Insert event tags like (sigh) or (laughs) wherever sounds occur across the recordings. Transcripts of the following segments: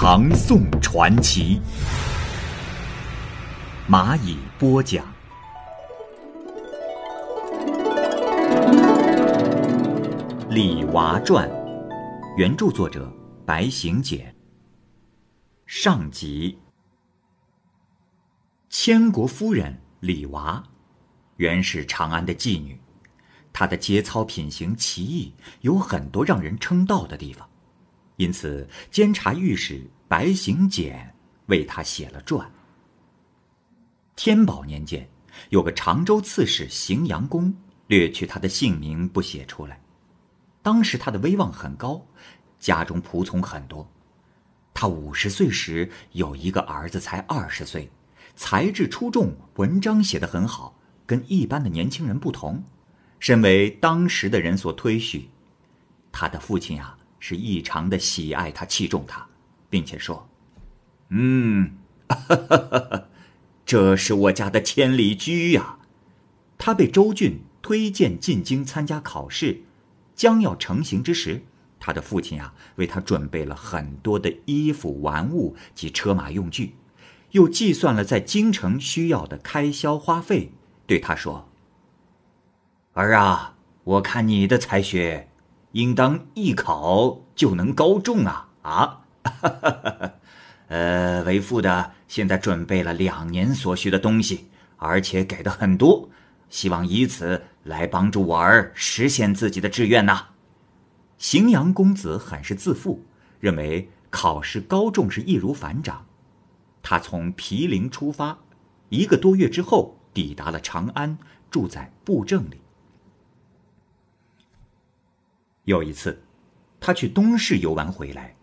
唐宋传奇》，蚂蚁播讲。《李娃传》，原著作者白行简。上集。千国夫人李娃，原是长安的妓女。她的节操品行奇异，有很多让人称道的地方，因此监察御史白行简为他写了传。天宝年间，有个常州刺史荥阳公，略去他的姓名不写出来。当时他的威望很高，家中仆从很多。他五十岁时有一个儿子，才二十岁，才智出众，文章写得很好，跟一般的年轻人不同。身为当时的人所推许，他的父亲啊是异常的喜爱他、器重他，并且说：“嗯，(laughs) 这是我家的千里驹呀。”他被周俊推荐进京参加考试，将要成行之时，他的父亲啊为他准备了很多的衣服、玩物及车马用具，又计算了在京城需要的开销花费，对他说。儿啊，我看你的才学，应当一考就能高中啊！啊，(laughs) 呃，为父的现在准备了两年所需的东西，而且给的很多，希望以此来帮助我儿实现自己的志愿呐。荥阳公子很是自负，认为考试高中是易如反掌。他从毗陵出发，一个多月之后抵达了长安，住在布政里。有一次，他去东市游玩回来，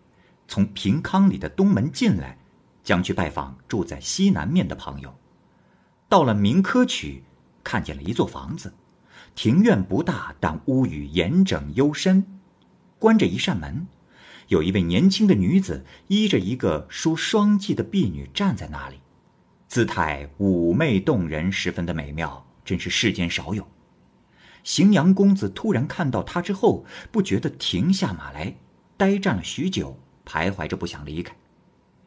从平康里的东门进来，将去拜访住在西南面的朋友。到了明科曲，看见了一座房子，庭院不大，但屋宇严整幽深。关着一扇门，有一位年轻的女子依着一个梳双髻的婢女站在那里，姿态妩媚动人，十分的美妙，真是世间少有。荥阳公子突然看到他之后，不觉得停下马来，呆站了许久，徘徊着不想离开。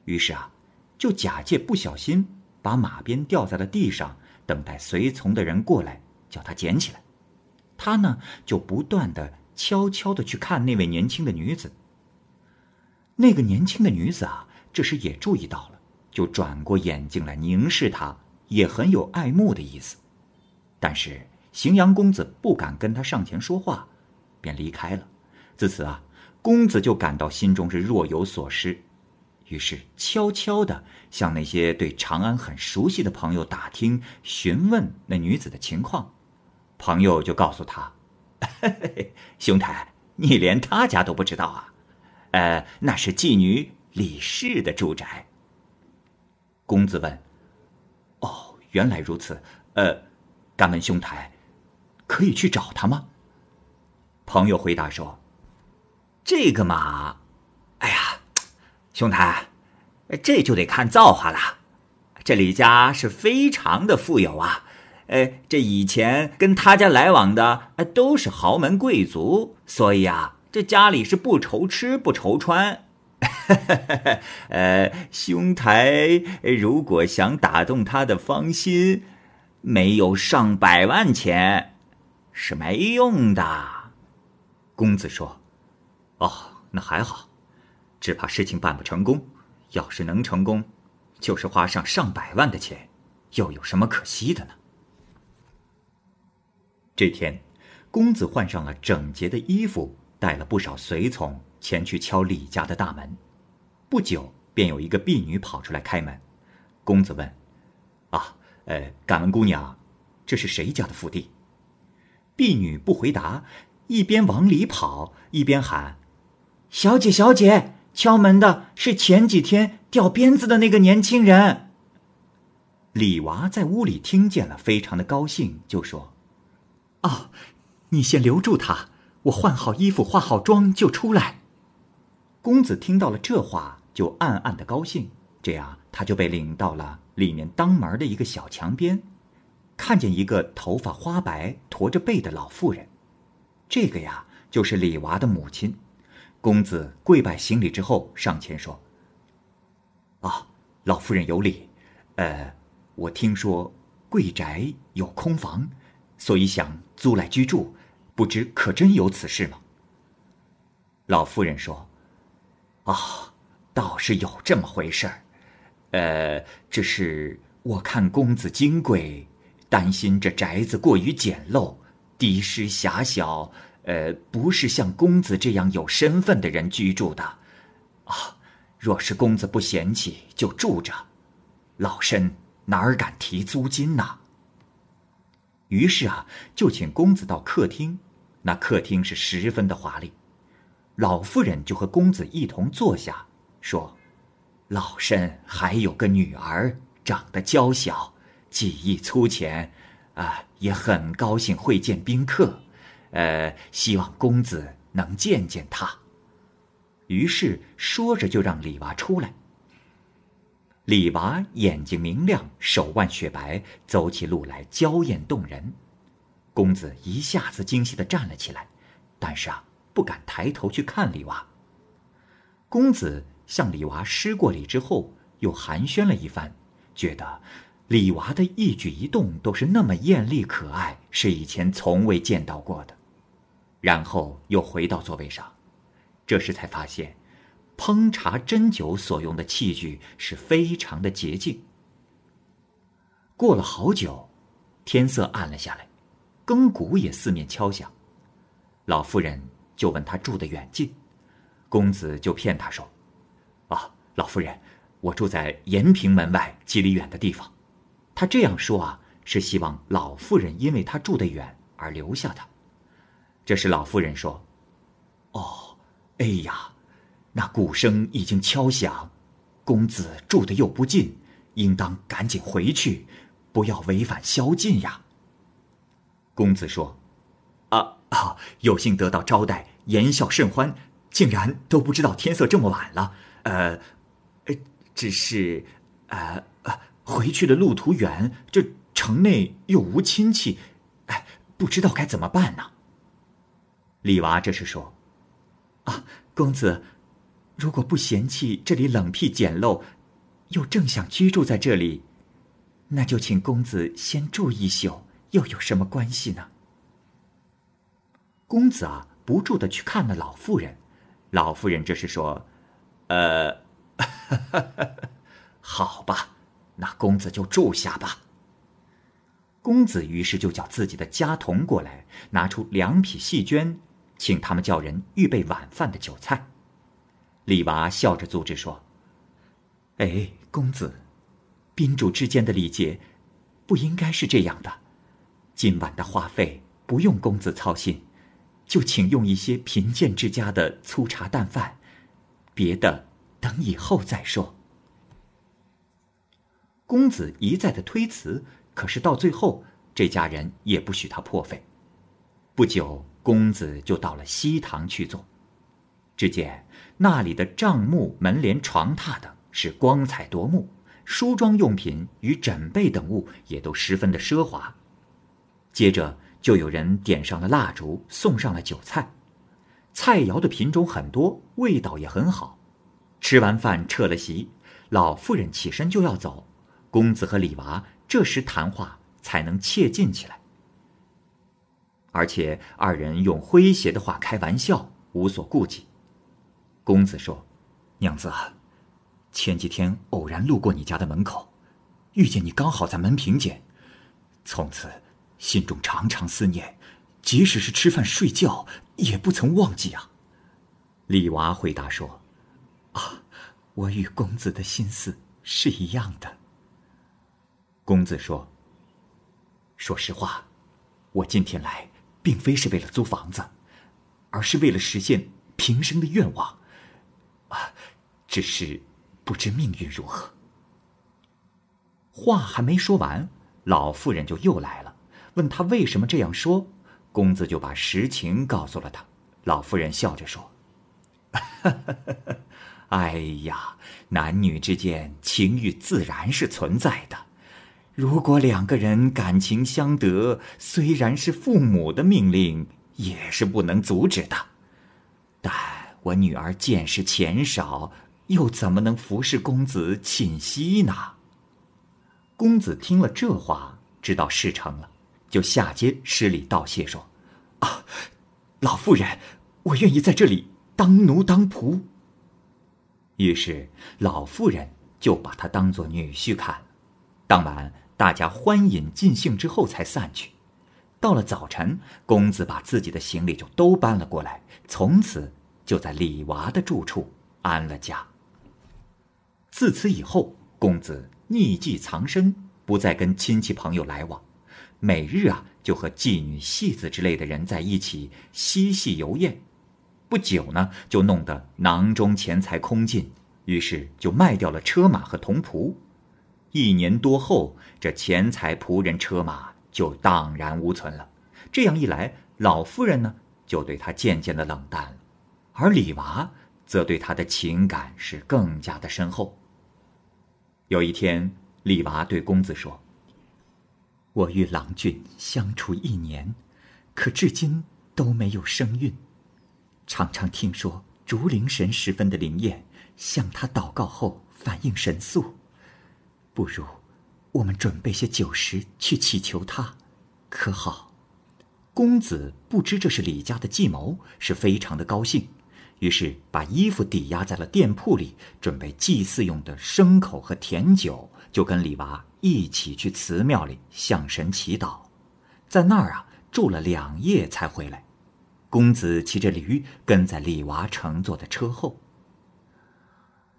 于是啊，就假借不小心把马鞭掉在了地上，等待随从的人过来叫他捡起来。他呢，就不断的悄悄的去看那位年轻的女子。那个年轻的女子啊，这时也注意到了，就转过眼睛来凝视他，也很有爱慕的意思。但是。荥阳公子不敢跟他上前说话，便离开了。自此啊，公子就感到心中是若有所失，于是悄悄的向那些对长安很熟悉的朋友打听、询问那女子的情况。朋友就告诉他：“ (laughs) 兄台，你连他家都不知道啊？呃，那是妓女李氏的住宅。”公子问：“哦，原来如此。呃，敢问兄台？”可以去找他吗？朋友回答说：“这个嘛，哎呀，兄台，这就得看造化了。这李家是非常的富有啊，呃，这以前跟他家来往的都是豪门贵族，所以啊，这家里是不愁吃不愁穿。(laughs) 呃，兄台如果想打动他的芳心，没有上百万钱。”是没用的，公子说：“哦，那还好，只怕事情办不成功。要是能成功，就是花上上百万的钱，又有什么可惜的呢？”这天，公子换上了整洁的衣服，带了不少随从前去敲李家的大门。不久，便有一个婢女跑出来开门。公子问：“啊，呃，敢问姑娘，这是谁家的府邸？”婢女不回答，一边往里跑，一边喊：“小姐，小姐，敲门的是前几天掉鞭子的那个年轻人。”李娃在屋里听见了，非常的高兴，就说：“哦，你先留住他，我换好衣服、化好妆就出来。”公子听到了这话，就暗暗的高兴。这样，他就被领到了里面当门的一个小墙边，看见一个头发花白、驼着背的老妇人。这个呀，就是李娃的母亲。公子跪拜行礼之后，上前说：“啊，老夫人有礼。呃，我听说贵宅有空房，所以想租来居住，不知可真有此事吗？”老夫人说：“啊，倒是有这么回事儿。”呃，只是我看公子金贵，担心这宅子过于简陋、低湿狭小，呃，不是像公子这样有身份的人居住的。啊，若是公子不嫌弃，就住着。老身哪儿敢提租金呐？于是啊，就请公子到客厅。那客厅是十分的华丽。老妇人就和公子一同坐下，说。老身还有个女儿，长得娇小，技艺粗浅，啊，也很高兴会见宾客，呃，希望公子能见见他。于是说着就让李娃出来。李娃眼睛明亮，手腕雪白，走起路来娇艳动人。公子一下子惊喜的站了起来，但是啊，不敢抬头去看李娃。公子。向李娃施过礼之后，又寒暄了一番，觉得李娃的一举一动都是那么艳丽可爱，是以前从未见到过的。然后又回到座位上，这时才发现，烹茶斟酒所用的器具是非常的洁净。过了好久，天色暗了下来，更鼓也四面敲响。老妇人就问他住的远近，公子就骗他说。啊，老夫人，我住在延平门外几里远的地方。他这样说啊，是希望老妇人因为他住得远而留下他。这时老妇人说：“哦，哎呀，那鼓声已经敲响，公子住的又不近，应当赶紧回去，不要违反宵禁呀。”公子说：“啊啊，有幸得到招待，言笑甚欢，竟然都不知道天色这么晚了。”呃，只是，呃呃，回去的路途远，这城内又无亲戚，哎，不知道该怎么办呢。李娃这是说：“啊，公子，如果不嫌弃这里冷僻简陋，又正想居住在这里，那就请公子先住一宿，又有什么关系呢？”公子啊，不住的去看那老妇人，老妇人这是说。呃，(laughs) 好吧，那公子就住下吧。公子于是就叫自己的家童过来，拿出两匹细绢，请他们叫人预备晚饭的酒菜。李娃笑着阻止说：“哎，公子，宾主之间的礼节，不应该是这样的。今晚的花费不用公子操心，就请用一些贫贱之家的粗茶淡饭。”别的，等以后再说。公子一再的推辞，可是到最后，这家人也不许他破费。不久，公子就到了西堂去坐。只见那里的帐幕、门帘、床榻等是光彩夺目，梳妆用品与枕被等物也都十分的奢华。接着，就有人点上了蜡烛，送上了酒菜。菜肴的品种很多，味道也很好。吃完饭撤了席，老妇人起身就要走，公子和李娃这时谈话才能切近起来。而且二人用诙谐的话开玩笑，无所顾忌。公子说：“娘子，前几天偶然路过你家的门口，遇见你刚好在门屏间，从此心中常常思念。”即使是吃饭睡觉，也不曾忘记啊。李娃回答说：“啊，我与公子的心思是一样的。”公子说：“说实话，我今天来，并非是为了租房子，而是为了实现平生的愿望。啊，只是不知命运如何。话还没说完，老妇人就又来了，问他为什么这样说。公子就把实情告诉了他。老妇人笑着说：“哈 (laughs) 哈哎呀，男女之间情欲自然是存在的。如果两个人感情相得，虽然是父母的命令，也是不能阻止的。但我女儿见识浅少，又怎么能服侍公子寝息呢？”公子听了这话，知道事成了，就下阶施礼道谢说：“啊，老妇人，我愿意在这里当奴当仆。”于是老妇人就把他当做女婿看。当晚大家欢饮尽兴之后才散去。到了早晨，公子把自己的行李就都搬了过来，从此就在李娃的住处安了家。自此以后，公子。匿迹藏身，不再跟亲戚朋友来往，每日啊就和妓女、戏子之类的人在一起嬉戏游宴。不久呢，就弄得囊中钱财空尽，于是就卖掉了车马和童仆。一年多后，这钱财、仆人、车马就荡然无存了。这样一来，老夫人呢就对他渐渐的冷淡了，而李娃则对他的情感是更加的深厚。有一天，李娃对公子说：“我与郎君相处一年，可至今都没有生孕。常常听说竹灵神十分的灵验，向他祷告后反应神速。不如我们准备些酒食去祈求他，可好？”公子不知这是李家的计谋，是非常的高兴。于是把衣服抵押在了店铺里，准备祭祀用的牲口和甜酒，就跟李娃一起去祠庙里向神祈祷，在那儿啊住了两夜才回来。公子骑着驴跟在李娃乘坐的车后。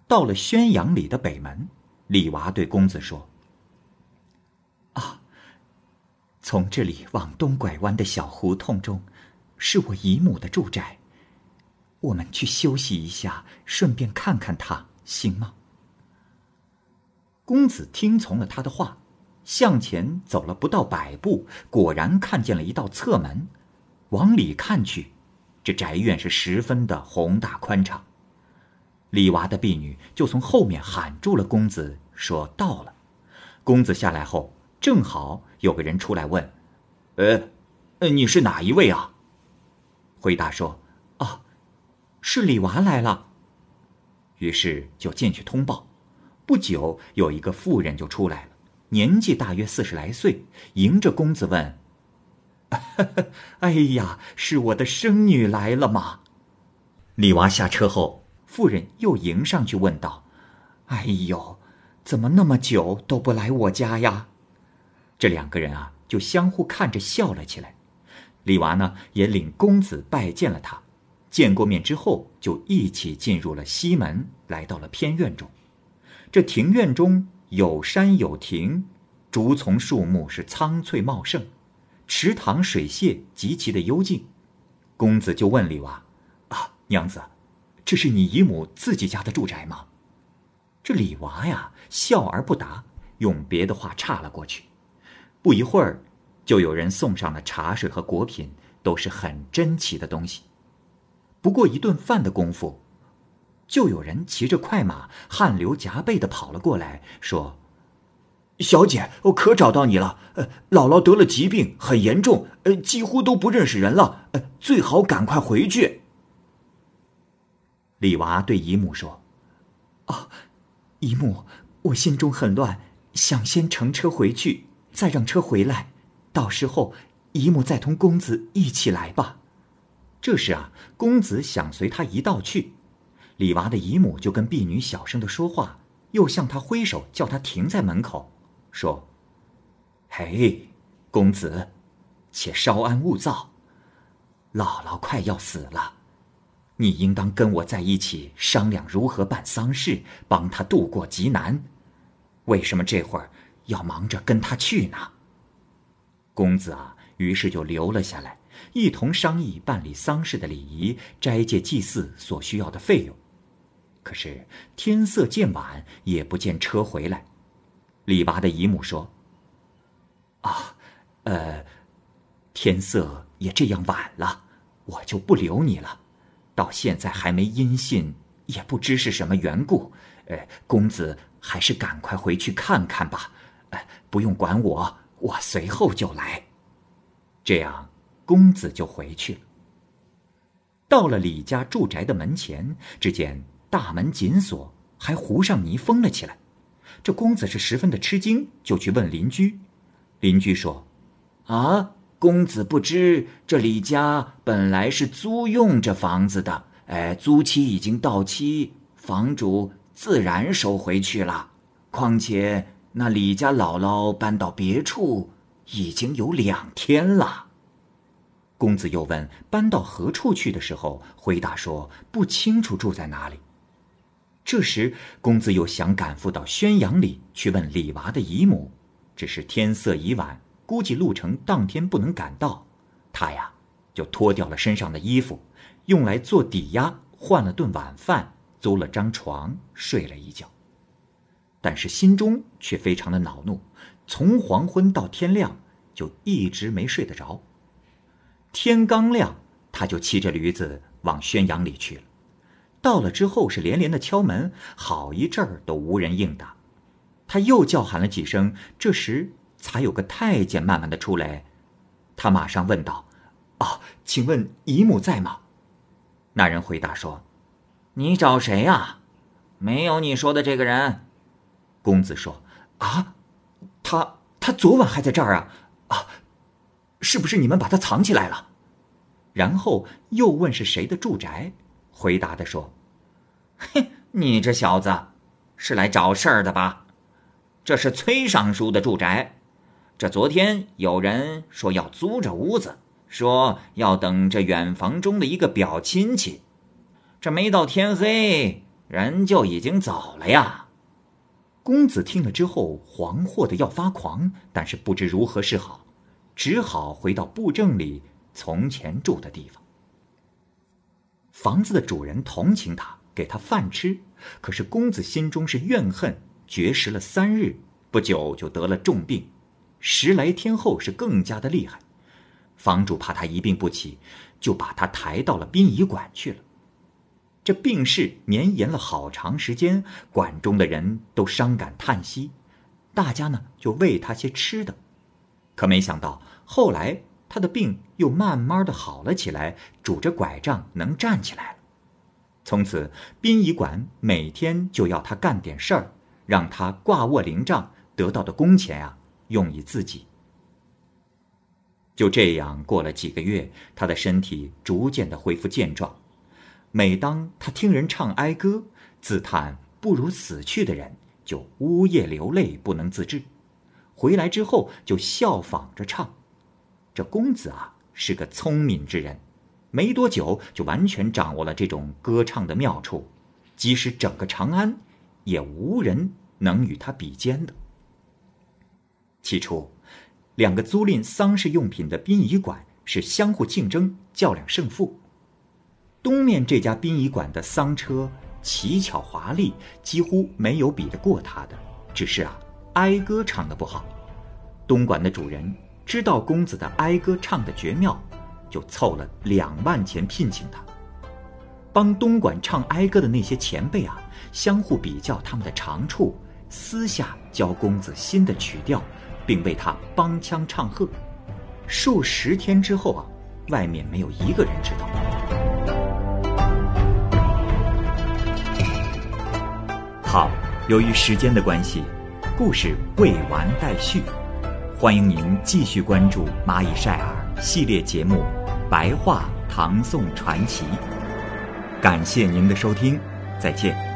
到了宣阳里的北门，李娃对公子说：“啊，从这里往东拐弯的小胡同中，是我姨母的住宅。”我们去休息一下，顺便看看她，行吗？公子听从了他的话，向前走了不到百步，果然看见了一道侧门。往里看去，这宅院是十分的宏大宽敞。李娃的婢女就从后面喊住了公子，说到了。公子下来后，正好有个人出来问：“呃，你是哪一位啊？”回答说：“啊。”是李娃来了，于是就进去通报。不久，有一个妇人就出来了，年纪大约四十来岁，迎着公子问：“ (laughs) 哎呀，是我的生女来了吗？”李娃下车后，妇人又迎上去问道：“哎呦，怎么那么久都不来我家呀？”这两个人啊，就相互看着笑了起来。李娃呢，也领公子拜见了他。见过面之后，就一起进入了西门，来到了偏院中。这庭院中有山有亭，竹丛树木是苍翠茂盛，池塘水榭极其的幽静。公子就问李娃：“啊，娘子，这是你姨母自己家的住宅吗？”这李娃呀，笑而不答，用别的话岔了过去。不一会儿，就有人送上了茶水和果品，都是很珍奇的东西。不过一顿饭的功夫，就有人骑着快马，汗流浃背的跑了过来，说：“小姐，我可找到你了。呃，姥姥得了疾病，很严重，呃，几乎都不认识人了。呃，最好赶快回去。”李娃对姨母说：“啊，姨母，我心中很乱，想先乘车回去，再让车回来，到时候姨母再同公子一起来吧。”这时啊，公子想随他一道去，李娃的姨母就跟婢女小声的说话，又向他挥手叫他停在门口，说：“嘿，公子，且稍安勿躁，姥姥快要死了，你应当跟我在一起商量如何办丧事，帮他度过极难。为什么这会儿要忙着跟他去呢？”公子啊，于是就留了下来。一同商议办理丧事的礼仪、斋戒祭祀所需要的费用。可是天色渐晚，也不见车回来。李娃的姨母说：“啊，呃，天色也这样晚了，我就不留你了。到现在还没音信，也不知是什么缘故。呃，公子还是赶快回去看看吧。呃，不用管我，我随后就来。这样，公子就回去了。到了李家住宅的门前，只见大门紧锁，还糊上泥封了起来。”这公子是十分的吃惊，就去问邻居。邻居说：“啊，公子不知这李家本来是租用这房子的，哎，租期已经到期，房主自然收回去了。况且那李家姥姥搬到别处已经有两天了。”公子又问搬到何处去的时候，回答说不清楚住在哪里。这时，公子又想赶赴到宣阳里去问李娃的姨母，只是天色已晚，估计路程当天不能赶到。他呀，就脱掉了身上的衣服，用来做抵押，换了顿晚饭，租了张床，睡了一觉。但是心中却非常的恼怒，从黄昏到天亮，就一直没睡得着。天刚亮，他就骑着驴子往宣阳里去了。到了之后是连连的敲门，好一阵儿都无人应答。他又叫喊了几声，这时才有个太监慢慢的出来。他马上问道：“啊，请问姨母在吗？”那人回答说：“你找谁呀？没有你说的这个人。”公子说：“啊，他他昨晚还在这儿啊！啊，是不是你们把他藏起来了？”然后又问是谁的住宅。回答的说：“哼，你这小子，是来找事儿的吧？这是崔尚书的住宅。这昨天有人说要租这屋子，说要等这远房中的一个表亲戚。这没到天黑，人就已经走了呀。”公子听了之后，惶惑的要发狂，但是不知如何是好，只好回到布政里从前住的地方。房子的主人同情他，给他饭吃。可是公子心中是怨恨，绝食了三日，不久就得了重病。十来天后是更加的厉害。房主怕他一病不起，就把他抬到了殡仪馆去了。这病势绵延了好长时间，馆中的人都伤感叹息，大家呢就喂他些吃的。可没想到后来。他的病又慢慢的好了起来，拄着拐杖能站起来了。从此，殡仪馆每天就要他干点事儿，让他挂卧灵帐，得到的工钱啊，用以自己。就这样过了几个月，他的身体逐渐的恢复健壮。每当他听人唱哀歌，自叹不如死去的人，就呜咽流泪，不能自制。回来之后，就效仿着唱。这公子啊是个聪明之人，没多久就完全掌握了这种歌唱的妙处，即使整个长安，也无人能与他比肩的。起初，两个租赁丧事用品的殡仪馆是相互竞争，较量胜负。东面这家殡仪馆的丧车奇巧华丽，几乎没有比得过他的，只是啊，哀歌唱的不好。东莞的主人。知道公子的哀歌唱的绝妙，就凑了两万钱聘请他，帮东莞唱哀歌的那些前辈啊，相互比较他们的长处，私下教公子新的曲调，并为他帮腔唱和。数十天之后啊，外面没有一个人知道。好，由于时间的关系，故事未完待续。欢迎您继续关注《蚂蚁晒尔》系列节目《白话唐宋传奇》，感谢您的收听，再见。